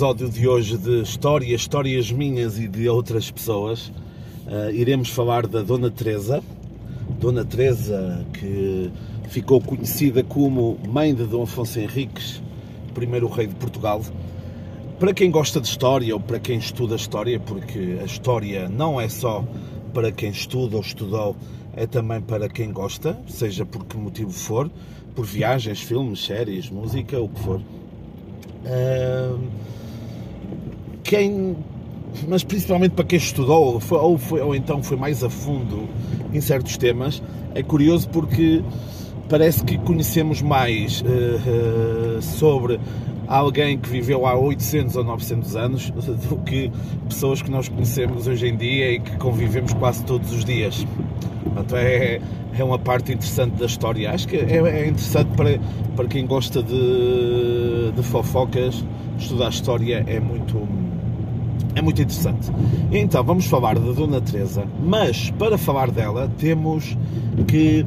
episódio de hoje de histórias, histórias minhas e de outras pessoas, uh, iremos falar da Dona Teresa. Dona Teresa, que ficou conhecida como mãe de Dom Afonso Henriques, primeiro rei de Portugal. Para quem gosta de história ou para quem estuda história, porque a história não é só para quem estuda ou estudou, é também para quem gosta, seja por que motivo for, por viagens, filmes, séries, música, o que for quem, mas principalmente para quem estudou ou, foi, ou, foi, ou então foi mais a fundo em certos temas, é curioso porque parece que conhecemos mais uh, uh, sobre alguém que viveu há 800 ou 900 anos do que pessoas que nós conhecemos hoje em dia e que convivemos quase todos os dias. Portanto, é, é uma parte interessante da história. Acho que é, é interessante para, para quem gosta de, de fofocas, estudar história é muito, é muito interessante. Então, vamos falar da Dona Teresa, mas para falar dela temos que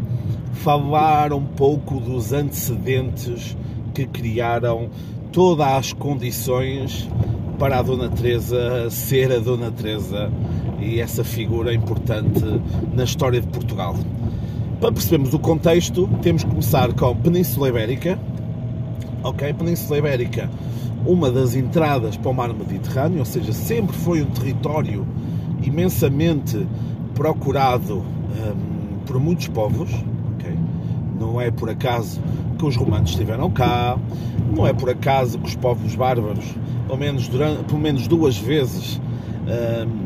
falar um pouco dos antecedentes que criaram todas as condições para a Dona Teresa ser a Dona Teresa e essa figura importante na história de Portugal. Para percebermos o contexto, temos que começar com Península Ibérica. Ok, Península Ibérica, uma das entradas para o mar Mediterrâneo, ou seja, sempre foi um território imensamente procurado hum, por muitos povos. Okay? Não é por acaso que os romanos estiveram cá, não é por acaso que os povos bárbaros, pelo menos, durante, pelo menos duas vezes, hum,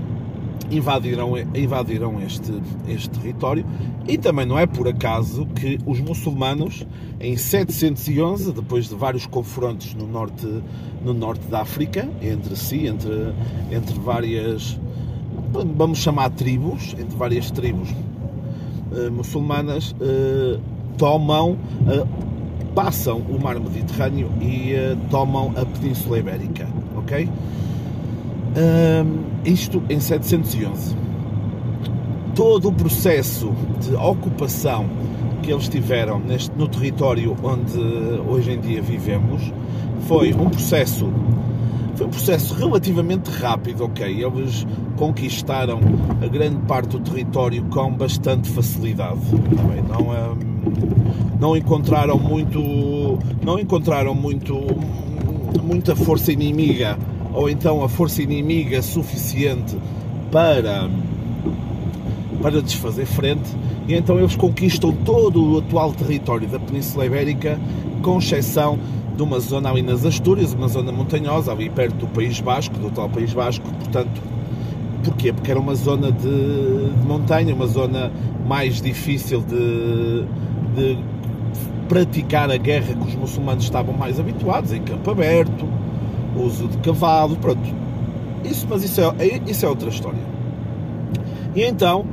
invadiram, invadiram este, este território e também não é por acaso que os muçulmanos em 711, depois de vários confrontos no norte, no norte da África, entre si, entre, entre várias, vamos chamar tribos, entre várias tribos uh, muçulmanas, uh, tomam, uh, passam o mar Mediterrâneo e tomam a Península Ibérica, ok? Isto em 711. Todo o processo de ocupação que eles tiveram neste, no território onde hoje em dia vivemos foi um processo foi um processo relativamente rápido, ok? Eles conquistaram a grande parte do território com bastante facilidade. Não, não encontraram muito, não encontraram muito, muita força inimiga ou então a força inimiga suficiente para, para desfazer frente, e então eles conquistam todo o atual território da Península Ibérica, com exceção de uma zona ali nas Astúrias, uma zona montanhosa, ali perto do País Basco, do atual País Basco, portanto, porquê? Porque era uma zona de, de montanha, uma zona mais difícil de, de praticar a guerra que os muçulmanos estavam mais habituados, em campo aberto, uso de cavalo, pronto. Isso, mas isso é, é, isso é outra história. E então,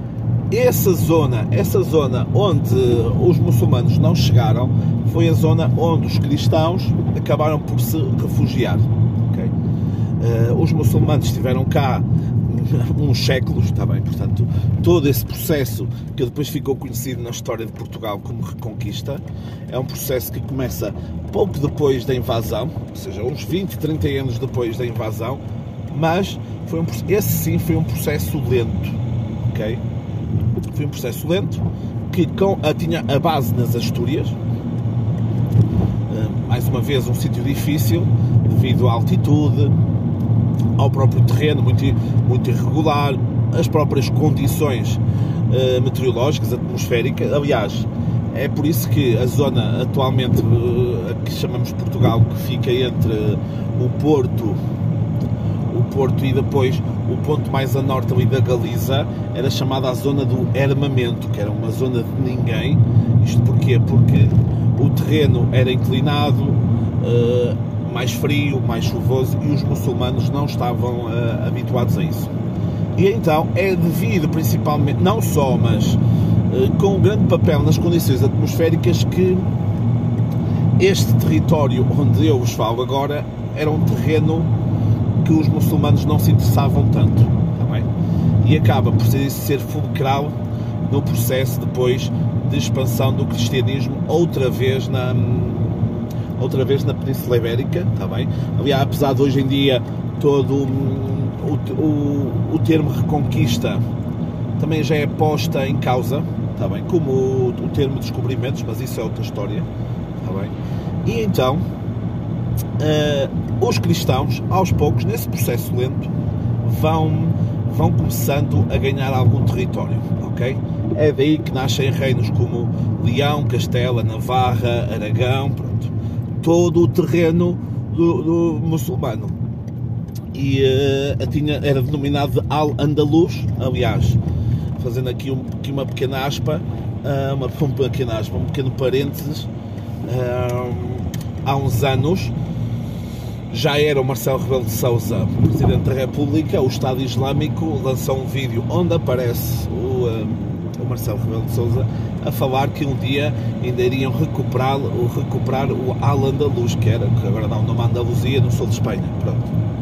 essa zona, essa zona onde os muçulmanos não chegaram, foi a zona onde os cristãos acabaram por se refugiar. Okay? Uh, os muçulmanos estiveram cá uns séculos, está bem, portanto, todo esse processo que depois ficou conhecido na história de Portugal como reconquista, é um processo que começa pouco depois da invasão, ou seja, uns 20, 30 anos depois da invasão, mas foi um, esse sim foi um processo lento, ok? Foi um processo lento que com, a, tinha a base nas Astúrias, eh, mais uma vez um sítio difícil devido à altitude, ao próprio terreno muito, muito irregular, as próprias condições uh, meteorológicas, atmosféricas. Aliás, é por isso que a zona atualmente uh, que chamamos Portugal, que fica entre o Porto, o Porto e depois o ponto mais a norte ali da Galiza, era chamada a zona do Hermamento, que era uma zona de ninguém. Isto porquê? Porque o terreno era inclinado, uh, mais frio, mais chuvoso e os muçulmanos não estavam uh, habituados a isso. E então é devido principalmente, não só, mas uh, com um grande papel nas condições atmosféricas que este território onde eu vos falo agora era um terreno que os muçulmanos não se interessavam tanto. Tá e acaba por ser, ser fulcral no processo depois de expansão do cristianismo outra vez na, outra vez na Península Ibérica, está bem? Aliás, apesar de hoje em dia todo o, o, o termo reconquista também já é posta em causa, está bem? Como o, o termo descobrimentos, mas isso é outra história, está bem? E então, uh, os cristãos, aos poucos, nesse processo lento, vão, vão começando a ganhar algum território, ok? É daí que nascem reinos como Leão, Castela, Navarra, Aragão, pronto. Todo o terreno do, do muçulmano. E uh, tinha, era denominado de Al-Andalus, aliás, fazendo aqui, um, aqui uma pequena aspa, uh, uma pequena aspa, um pequeno parênteses, uh, há uns anos já era o Marcelo Rebelo de Sousa, Presidente da República, o Estado Islâmico lançou um vídeo onde aparece o, o Marcelo Rebelo de Sousa a falar que um dia ainda iriam recuperar, recuperar o Al-Andalus, que era, que agora dá o nome Andaluzia, no sul de Espanha. Pronto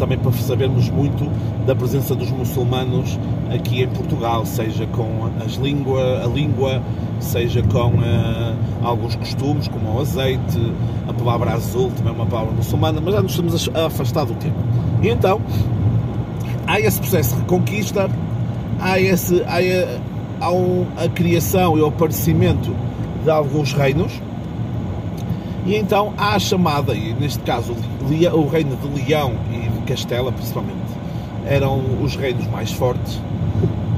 também para sabermos muito da presença dos muçulmanos aqui em Portugal, seja com as língua, a língua, seja com uh, alguns costumes, como o azeite, a palavra azul também é uma palavra muçulmana, mas já nos estamos a afastar do tema. E então, há esse processo de reconquista, há, esse, há, a, há um, a criação e o aparecimento de alguns reinos, e então há a chamada, e neste caso o reino de Leão e de Castela principalmente, eram os reinos mais fortes.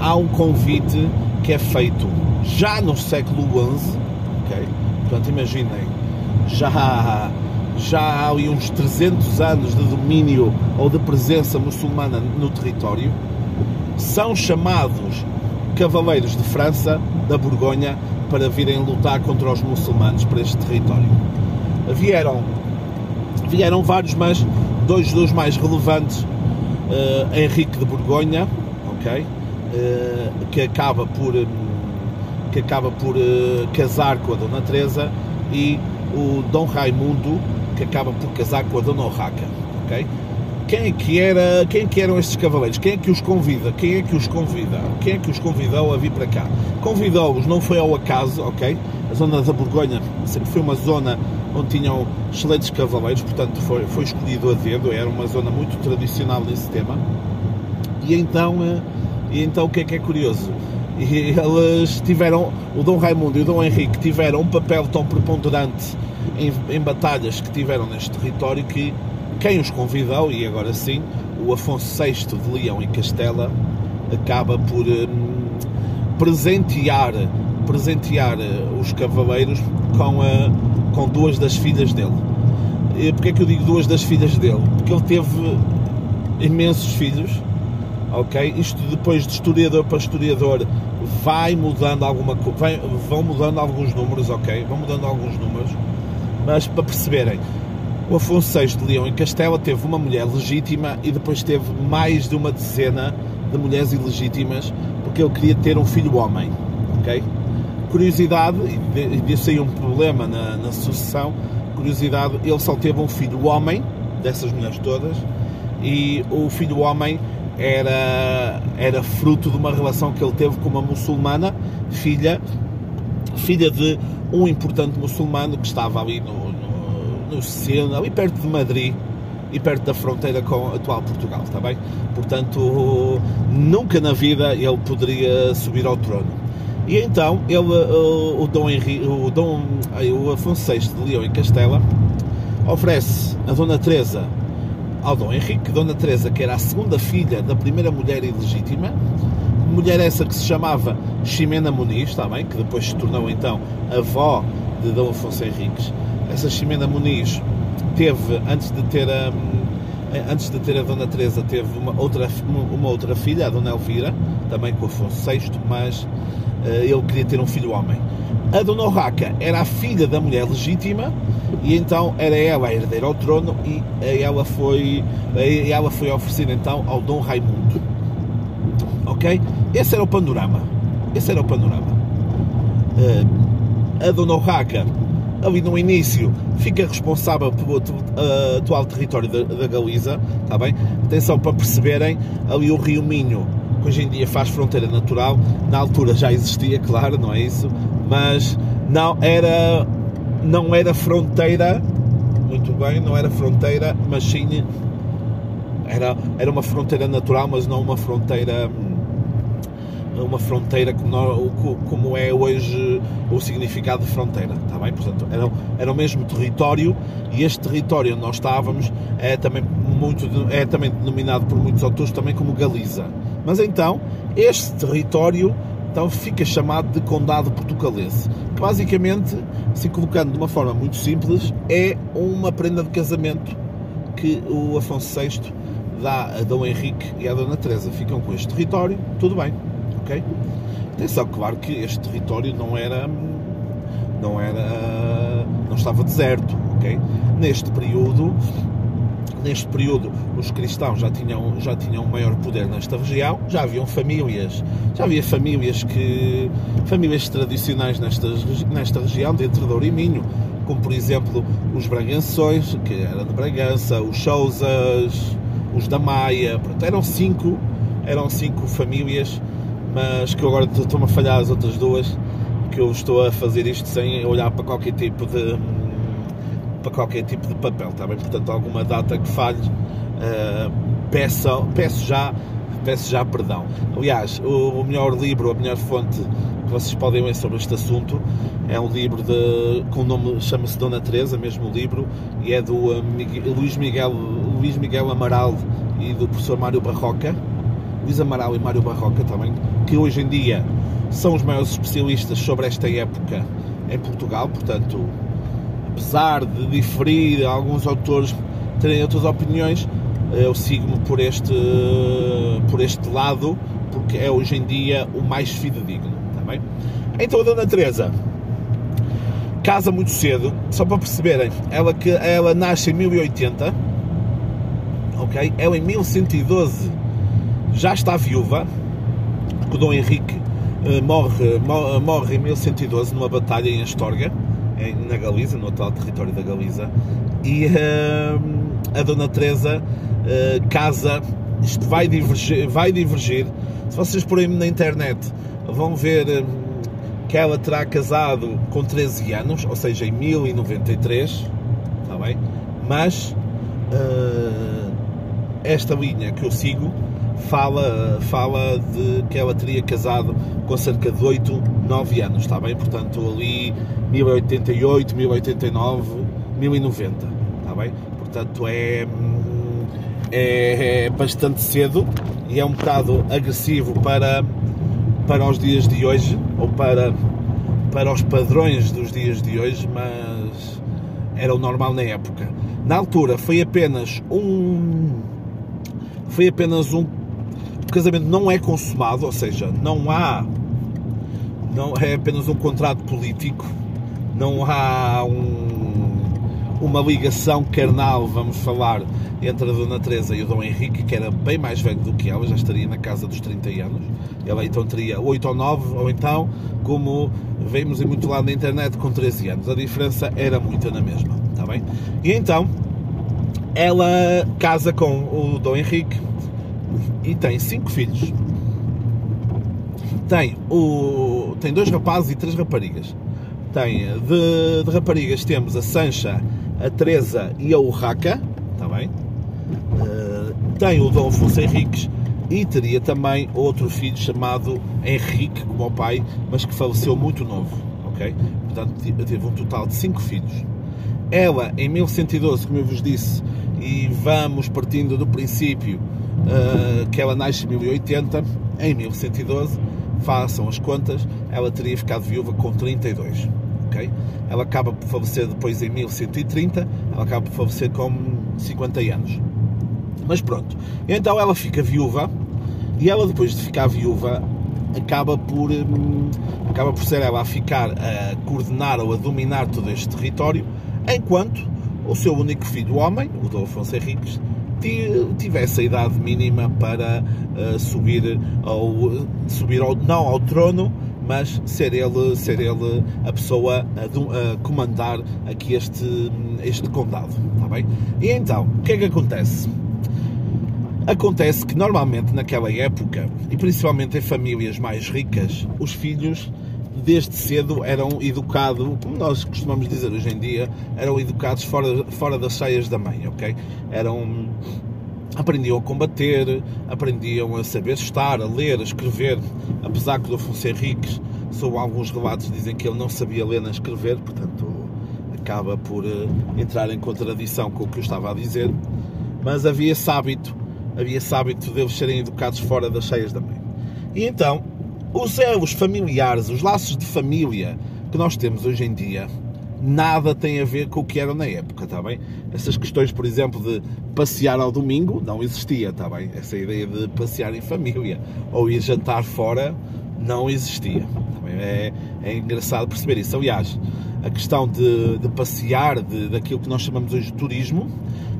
Há um convite que é feito já no século XI, ok? Portanto, imaginem, já, já há uns 300 anos de domínio ou de presença muçulmana no território. São chamados cavaleiros de França, da Borgonha, para virem lutar contra os muçulmanos para este território vieram, vieram vários, mas dois dos mais relevantes, uh, Henrique de Borgonha, ok, uh, que acaba por um, que acaba por uh, casar com a Dona Teresa e o Dom Raimundo que acaba por casar com a Dona Urraca, ok? Quem é que era, quem é que eram estes cavaleiros? Quem é que os convida? Quem é que os convida? Quem é que os convidou a vir para cá? Convidou-os não foi ao acaso, ok? A zona da Borgonha sempre foi uma zona onde tinham excelentes cavaleiros, portanto foi, foi escolhido a dedo, era uma zona muito tradicional nesse tema. E então, eh, e então o que é que é curioso? E eles tiveram, o Dom Raimundo e o Dom Henrique tiveram um papel tão preponderante em, em batalhas que tiveram neste território que quem os convidou, e agora sim, o Afonso VI de Leão e Castela, acaba por hum, presentear, presentear eh, os cavaleiros com a com duas das filhas dele. E porquê é que eu digo duas das filhas dele? Porque ele teve imensos filhos, ok? Isto depois de historiador para historiador vai mudando alguma vão mudando alguns números, ok? Vão mudando alguns números, mas para perceberem, o Afonso VI de Leão e Castela teve uma mulher legítima e depois teve mais de uma dezena de mulheres ilegítimas porque ele queria ter um filho homem, ok? curiosidade, e disse aí um problema na, na sucessão, curiosidade, ele só teve um filho homem, dessas mulheres todas, e o filho homem era, era fruto de uma relação que ele teve com uma muçulmana, filha, filha de um importante muçulmano que estava ali no, no, centro, ali perto de Madrid, e perto da fronteira com a atual Portugal, está bem? Portanto, nunca na vida ele poderia subir ao trono. E então ele, o, o Dom Henrique, o Dom, o Afonso VI de Leão e Castela oferece a Dona Teresa ao Dom Henrique, Dona Teresa que era a segunda filha da primeira mulher ilegítima, mulher essa que se chamava Ximena Muniz, está bem? Que depois se tornou então avó de Dom Afonso Henriques. Essa Ximena Muniz teve, antes de ter a, antes de ter a Dona Teresa, teve uma outra, uma outra filha, a Dona Elvira, também com Afonso VI, mas eh, ele queria ter um filho homem. A Dona Urraca era a filha da mulher legítima e então era ela a herdeira ao trono e ela foi, ela foi oferecida então ao Dom Raimundo. Ok? Esse era o panorama. Esse era o panorama. Eh, a Dona Urraca, ali no início, fica responsável pelo uh, atual território da, da Galiza, está bem? Atenção para perceberem, ali o Rio Minho que hoje em dia faz fronteira natural, na altura já existia, claro, não é isso, mas não era não era fronteira, muito bem, não era fronteira, mas sim era, era uma fronteira natural, mas não uma fronteira uma fronteira como, como é hoje o significado de fronteira, está bem? Portanto, era, era o mesmo território e este território onde nós estávamos é também, muito, é também denominado por muitos autores também como Galiza. Mas então, este território então fica chamado de Condado Portucalense, que basicamente, se colocando de uma forma muito simples, é uma prenda de casamento que o Afonso VI dá a Dom Henrique e à Dona Teresa. Ficam com este território, tudo bem ok? Atenção, claro que este território não era não era não estava deserto, ok? Neste período neste período os cristãos já tinham já tinham maior poder nesta região, já haviam famílias, já havia famílias que famílias tradicionais nesta nesta região dentro de Ouriminho, como por exemplo os Braganções, que era de Bragança, os Sousas, os da Maia, pronto, eram cinco eram cinco famílias mas que eu agora estou-me a falhar as outras duas, que eu estou a fazer isto sem olhar para qualquer tipo de para qualquer tipo de papel, está bem? Portanto, alguma data que falhe, uh, peço, peço já peço já perdão. Aliás, o, o, melhor livro, a melhor fonte que vocês podem ler sobre este assunto é um livro de, com o nome, chama-se Dona Teresa, mesmo livro, e é do uh, Miguel, Luís, Miguel, Luís Miguel Amaral e do professor Mário Barroca, Luís Amaral e Mário Barroca também, que hoje em dia são os maiores especialistas sobre esta época em Portugal, portanto, apesar de diferir alguns autores terem outras opiniões, eu sigo-me por este, por este lado, porque é hoje em dia o mais fidedigno, está bem? Então a Dona Teresa casa muito cedo, só para perceberem, ela, que, ela nasce em 1080, ok? Ela em 1112 já está viúva, porque o Dom Henrique uh, morre, morre em 1112 numa batalha em Astorga, na Galiza, no atual território da Galiza, e uh, a Dona Teresa casa, isto vai divergir, vai divergir, se vocês porem na internet vão ver que ela terá casado com 13 anos, ou seja, em 1093, está bem? Mas esta linha que eu sigo fala, fala de que ela teria casado com cerca de 8, 9 anos, está bem? Portanto, ali 1088, 1089, 1090, está bem? Portanto, é, é, é bastante cedo e é um bocado agressivo para, para os dias de hoje, ou para, para os padrões dos dias de hoje, mas era o normal na época. Na altura foi apenas um foi apenas um o casamento não é consumado, ou seja, não há, não é apenas um contrato político, não há um, uma ligação carnal, vamos falar, entre a Dona Teresa e o Dom Henrique, que era bem mais velho do que ela, já estaria na casa dos 30 anos. Ela então teria 8 ou 9, ou então, como vemos em muito lado na internet, com 13 anos. A diferença era muita na mesma, está bem? E então, ela casa com o Dom Henrique, e tem cinco filhos. Tem, o, tem dois rapazes e três raparigas. Tem de, de raparigas temos a Sancha, a Teresa e a Urraca, está bem? Uh, tem o Dom Afonso Henriques e teria também outro filho chamado Henrique, como o pai, mas que faleceu muito novo, ok? Portanto, teve um total de cinco filhos. Ela, em 1112, como eu vos disse, e vamos partindo do princípio uh, que ela nasce em 1080, em 1112, façam as contas, ela teria ficado viúva com 32. Okay? Ela acaba por falecer depois em 1130, ela acaba por falecer com 50 anos. Mas pronto, então ela fica viúva e ela depois de ficar viúva acaba por hum, acaba por ser ela a ficar a coordenar ou a dominar todo este território, enquanto o seu único filho, homem, o Dom Afonso Henriques, tivesse a idade mínima para uh, subir, ao, subir ao, não ao trono, mas ser ele, ser ele a pessoa a, a comandar aqui este, este condado, está bem? E então, o que é que acontece? Acontece que normalmente naquela época, e principalmente em famílias mais ricas, os filhos desde cedo eram educados, como nós costumamos dizer hoje em dia, eram educados fora, fora das saias da mãe, ok? Eram aprendiam a combater, aprendiam a saber estar, a ler, a escrever, apesar que o Afonso Henriques, sob alguns relatos, dizem que ele não sabia ler nem escrever, portanto acaba por uh, entrar em contradição com o que eu estava a dizer, mas havia esse hábito, havia esse hábito deles serem educados fora das cheias da mãe. E então, os elos familiares, os laços de família que nós temos hoje em dia, nada tem a ver com o que era na época, está bem? Essas questões, por exemplo, de passear ao domingo, não existia, está bem? Essa ideia de passear em família ou ir jantar fora não existia. É, é, engraçado perceber isso. Aliás, a questão de, de passear, de, daquilo que nós chamamos hoje de turismo,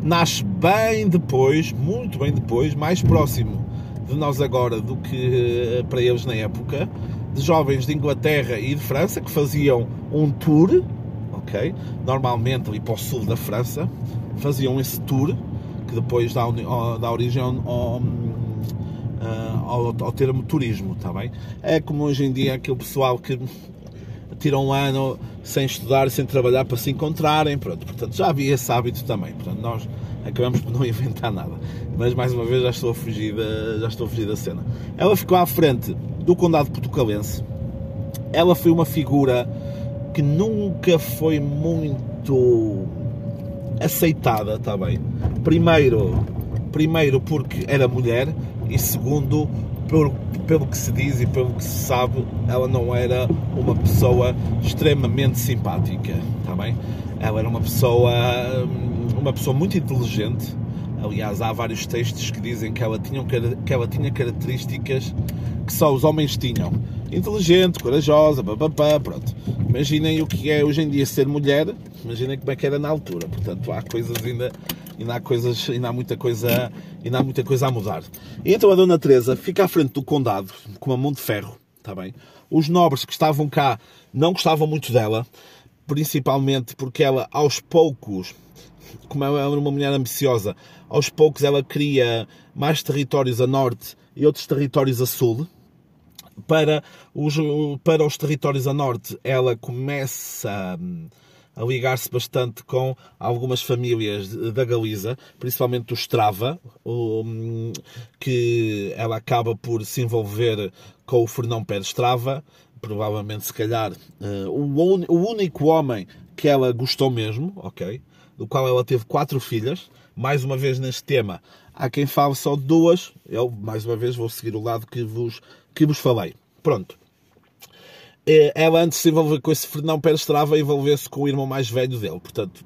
nasce bem depois, muito bem depois, mais próximo de nós agora do que eh, para eles na época, de jovens de Inglaterra e de França que faziam um tour ok? Normalmente ali para o sul da França, faziam esse tour, que depois dá, dá origem ao, ao, ao, ao termo turismo, está bem? É como hoje em dia aquele pessoal que tira um ano sem estudar, sem trabalhar para se encontrarem, pronto, portanto já havia esse hábito também, portanto nós acabamos por não inventar nada, mas mais uma vez já estou a fugir da, já estou a fugir da cena. Ela ficou à frente do condado portucalense, ela foi uma figura que nunca foi muito aceitada, está bem? Primeiro, primeiro porque era mulher e segundo pelo, pelo que se diz e pelo que se sabe, ela não era uma pessoa extremamente simpática, está bem? Ela era uma pessoa uma pessoa muito inteligente. Aliás, há vários textos que dizem que ela tinha, que ela tinha características que só os homens tinham inteligente, corajosa, papapá, pronto. Imaginem o que é hoje em dia ser mulher, imaginem como é que era na altura. Portanto, há coisas ainda, ainda há coisas, há muita coisa, ainda há muita coisa a mudar. E então a Dona Teresa fica à frente do condado com uma mão de ferro, está bem? Os nobres que estavam cá não gostavam muito dela, principalmente porque ela aos poucos como ela era uma mulher ambiciosa, aos poucos ela queria mais territórios a norte e outros territórios a sul, para os, para os territórios a norte, ela começa hum, a ligar-se bastante com algumas famílias da Galiza, principalmente do Strava, hum, que ela acaba por se envolver com o Fernão Pérez Strava, provavelmente, se calhar, eh, o único homem que ela gostou mesmo, ok? Do qual ela teve quatro filhas. Mais uma vez neste tema, há quem fale só de duas. Eu, mais uma vez, vou seguir o lado que vos que vos falei. Pronto. É, ela antes se envolver com esse Fernão Pérez Estrava envolver-se com o irmão mais velho dele. Portanto,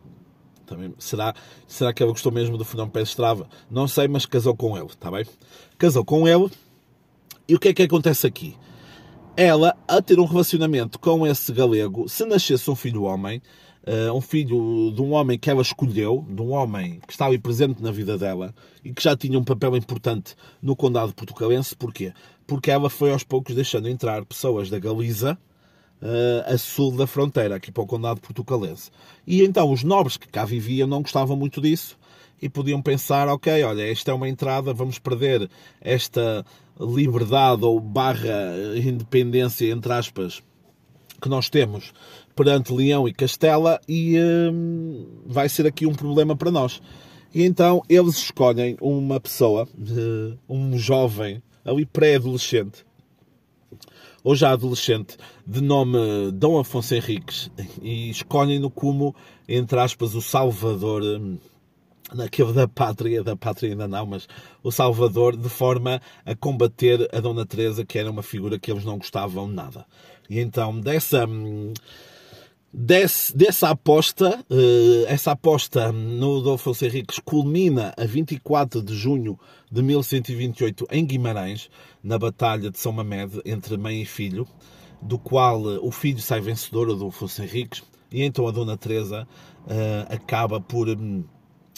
também, será, será que ela gostou mesmo do Fernão Pérez Estrava? Não sei, mas casou com ele, está bem? Casou com ele. E o que é que acontece aqui? Ela, a ter um relacionamento com esse galego, se nascesse um filho homem, uh, um filho de um homem que ela escolheu, de um homem que está ali presente na vida dela e que já tinha um papel importante no condado portucalense. Porquê? Porque ela foi aos poucos deixando entrar pessoas da Galiza uh, a sul da fronteira, aqui para o condado portucalense. E então os nobres que cá viviam não gostavam muito disso e podiam pensar, ok, olha, esta é uma entrada, vamos perder esta liberdade ou barra independência, entre aspas, que nós temos perante Leão e Castela e hum, vai ser aqui um problema para nós. E então eles escolhem uma pessoa, um jovem, ali pré-adolescente, ou já adolescente, de nome Dom Afonso Henriques, e escolhem-no como, entre aspas, o salvador hum, naquele da pátria, da pátria ainda não, mas o Salvador, de forma a combater a Dona Teresa, que era uma figura que eles não gostavam nada. E então, dessa, desse, dessa aposta, eh, essa aposta no Adolfo Henriques culmina a 24 de junho de 1128 em Guimarães, na Batalha de São Mamede, entre mãe e filho, do qual o filho sai vencedor, Adolfo Henriques, e então a Dona Teresa uh, acaba por hum,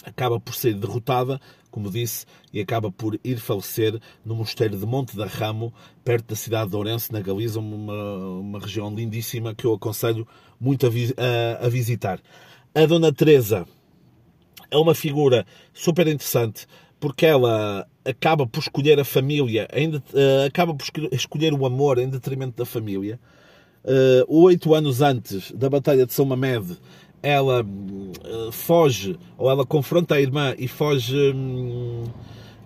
acaba por ser derrotada, como disse, e acaba por ir falecer no mosteiro de Monte da Ramo, perto da cidade de Ourense, na Galiza, uma, uma região lindíssima que eu aconselho muito a, a, a visitar. A Dona Teresa é uma figura super interessante porque ela acaba por escolher a família, ainda, uh, acaba por escolher o amor em detrimento da família. oito anos antes da Batalha de São Mamed, ela uh, foge, ou ela confronta a irmã e foge, um,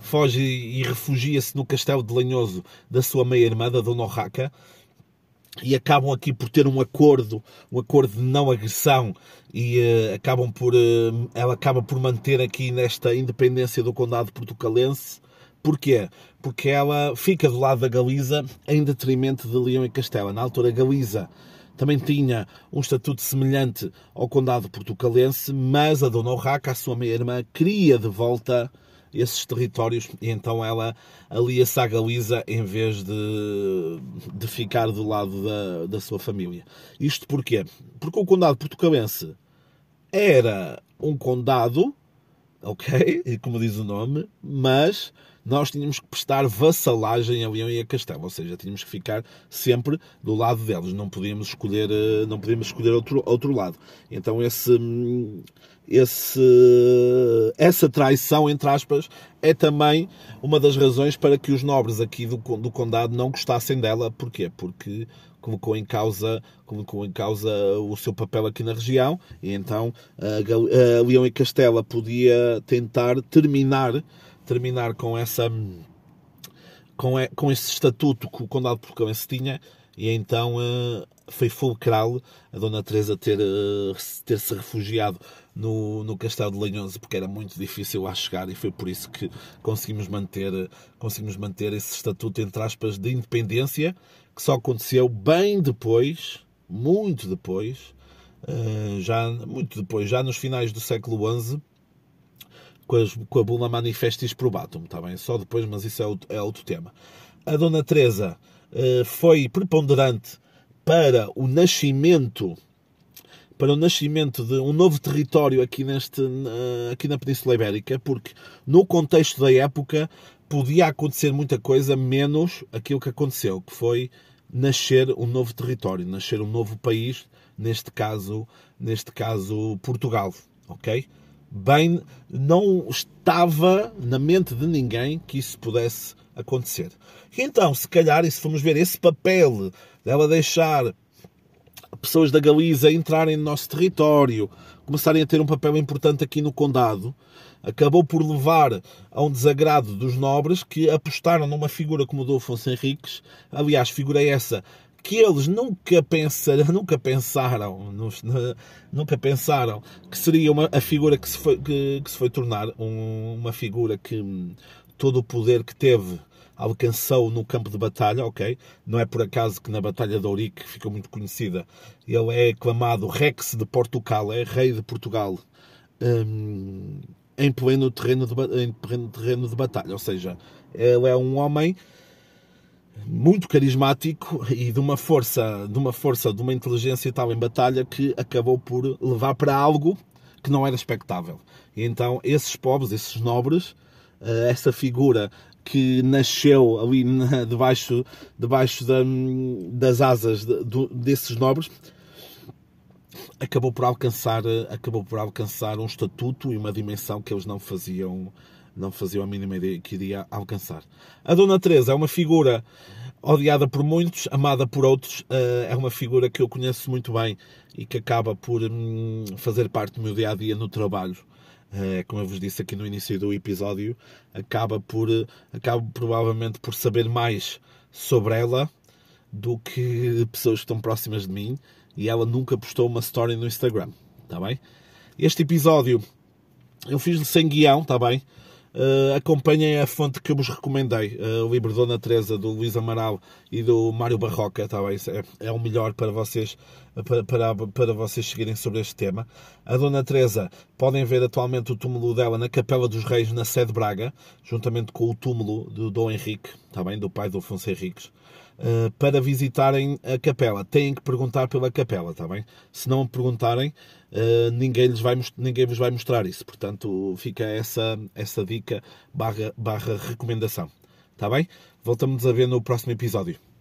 foge e, refugia-se no castelo de Lanhoso da sua meia-irmã, da Dona Orraca, e acabam aqui por ter um acordo, um acordo de não agressão e uh, acabam por, uh, ela acaba por manter aqui nesta independência do condado portucalense. Porquê? Porque ela fica do lado da Galiza em detrimento de Leão e Castela. Na altura, Galiza também tinha um estatuto semelhante ao condado portucalense, mas a Dona Urraca, a sua meia-irmã, queria de volta esses territórios e então ela alia-se à Galiza em vez de, de ficar do lado da, da sua família. Isto porquê? Porque o condado portucalense era um condado, ok? E como diz o nome, mas nós tínhamos que prestar vassalagem a Leão e a Castelo, ou seja, tínhamos que ficar sempre do lado deles, não podíamos escolher, eh, não podíamos escolher outro, outro lado. Então esse, esse, essa traição, entre aspas, é também uma das razões para que os nobres aqui do, do condado não gostassem dela. Porquê? Porque colocou em causa colocou em causa o seu papel aqui na região e então a Leão e Castela podia tentar terminar terminar com essa com, com esse estatuto que o Condado de Porcalense tinha e então uh, foi fulcral a Dona Teresa ter, uh, ter se refugiado no, no Castelo de Lanhoso porque era muito difícil lá chegar e foi por isso que conseguimos manter, conseguimos manter esse estatuto, entre aspas, de independência que só aconteceu bem depois, muito depois, uh, já, muito depois, já nos finais do século XI, com, as, com a bula manifestis probatum, está bem? Só depois, mas isso é outro, é outro tema. A Dona Teresa uh, foi preponderante para o nascimento para o nascimento de um novo território aqui, neste, aqui na Península Ibérica, porque no contexto da época podia acontecer muita coisa menos aquilo que aconteceu, que foi nascer um novo território, nascer um novo país, neste caso, neste caso Portugal, ok? Bem não estava na mente de ninguém que isso pudesse acontecer. Então, se calhar, e se formos ver esse papel dela deixar pessoas da Galiza entrarem no nosso território, começarem a ter um papel importante aqui no condado, acabou por levar a um desagrado dos nobres que apostaram numa figura como o do Afonso Henriques. Aliás, figura essa que eles nunca pensaram, nunca pensaram, nunca pensaram que seria uma, a figura que se foi, que, que se foi tornar um, uma figura que hum, todo o poder que teve alcançou no campo de batalha, ok? Não é por acaso que na Batalha de Ourique ficou muito conhecida. Ele é aclamado Rex de Portugal, é rei de Portugal, hum, em pleno terreno de, em pleno terreno de batalha. Ou seja, ele é um homem muito carismático e de uma força, de uma força, de uma inteligência e tal em batalha que acabou por levar para algo que não era expectável. E então esses povos, esses nobres, eh, essa figura que nasceu ali debaixo, debaixo da, das asas de, de, desses nobres, acabou por alcançar, acabou por alcançar um estatuto e uma dimensão que eles não faziam não faziam a mínima ideia que iria alcançar. A Dona Teresa é uma figura odiada por muitos, amada por outros. Eh, é uma figura que eu conheço muito bem e que acaba por hum, fazer parte do meu dia a dia no trabalho. Eh, como eu vos disse aqui no início do episódio, acaba por acaba provavelmente por saber mais sobre ela do que pessoas que estão próximas de mim e ela nunca postou uma story no Instagram, está bem? Este episódio eu fiz sem guião, está bem? Uh, acompanhem a fonte que eu vos recomendei, uh, o livro Dona Teresa, do Luís Amaral e do Mário Barroca, tá bem? É, é o melhor para vocês, para, para, para vocês seguirem sobre este tema. A Dona Teresa, podem ver atualmente o túmulo dela na Capela dos Reis, na sede de Braga, juntamente com o túmulo do Dom Henrique, tá bem? Do pai do Afonso Henriques. Uh, para visitarem a capela, têm que perguntar pela capela, tá bem? Se não perguntarem, uh, ninguém, lhes vai, ninguém vos vai mostrar isso. Portanto, fica essa, essa dica barra, barra recomendação. Está bem? Voltamos a ver no próximo episódio.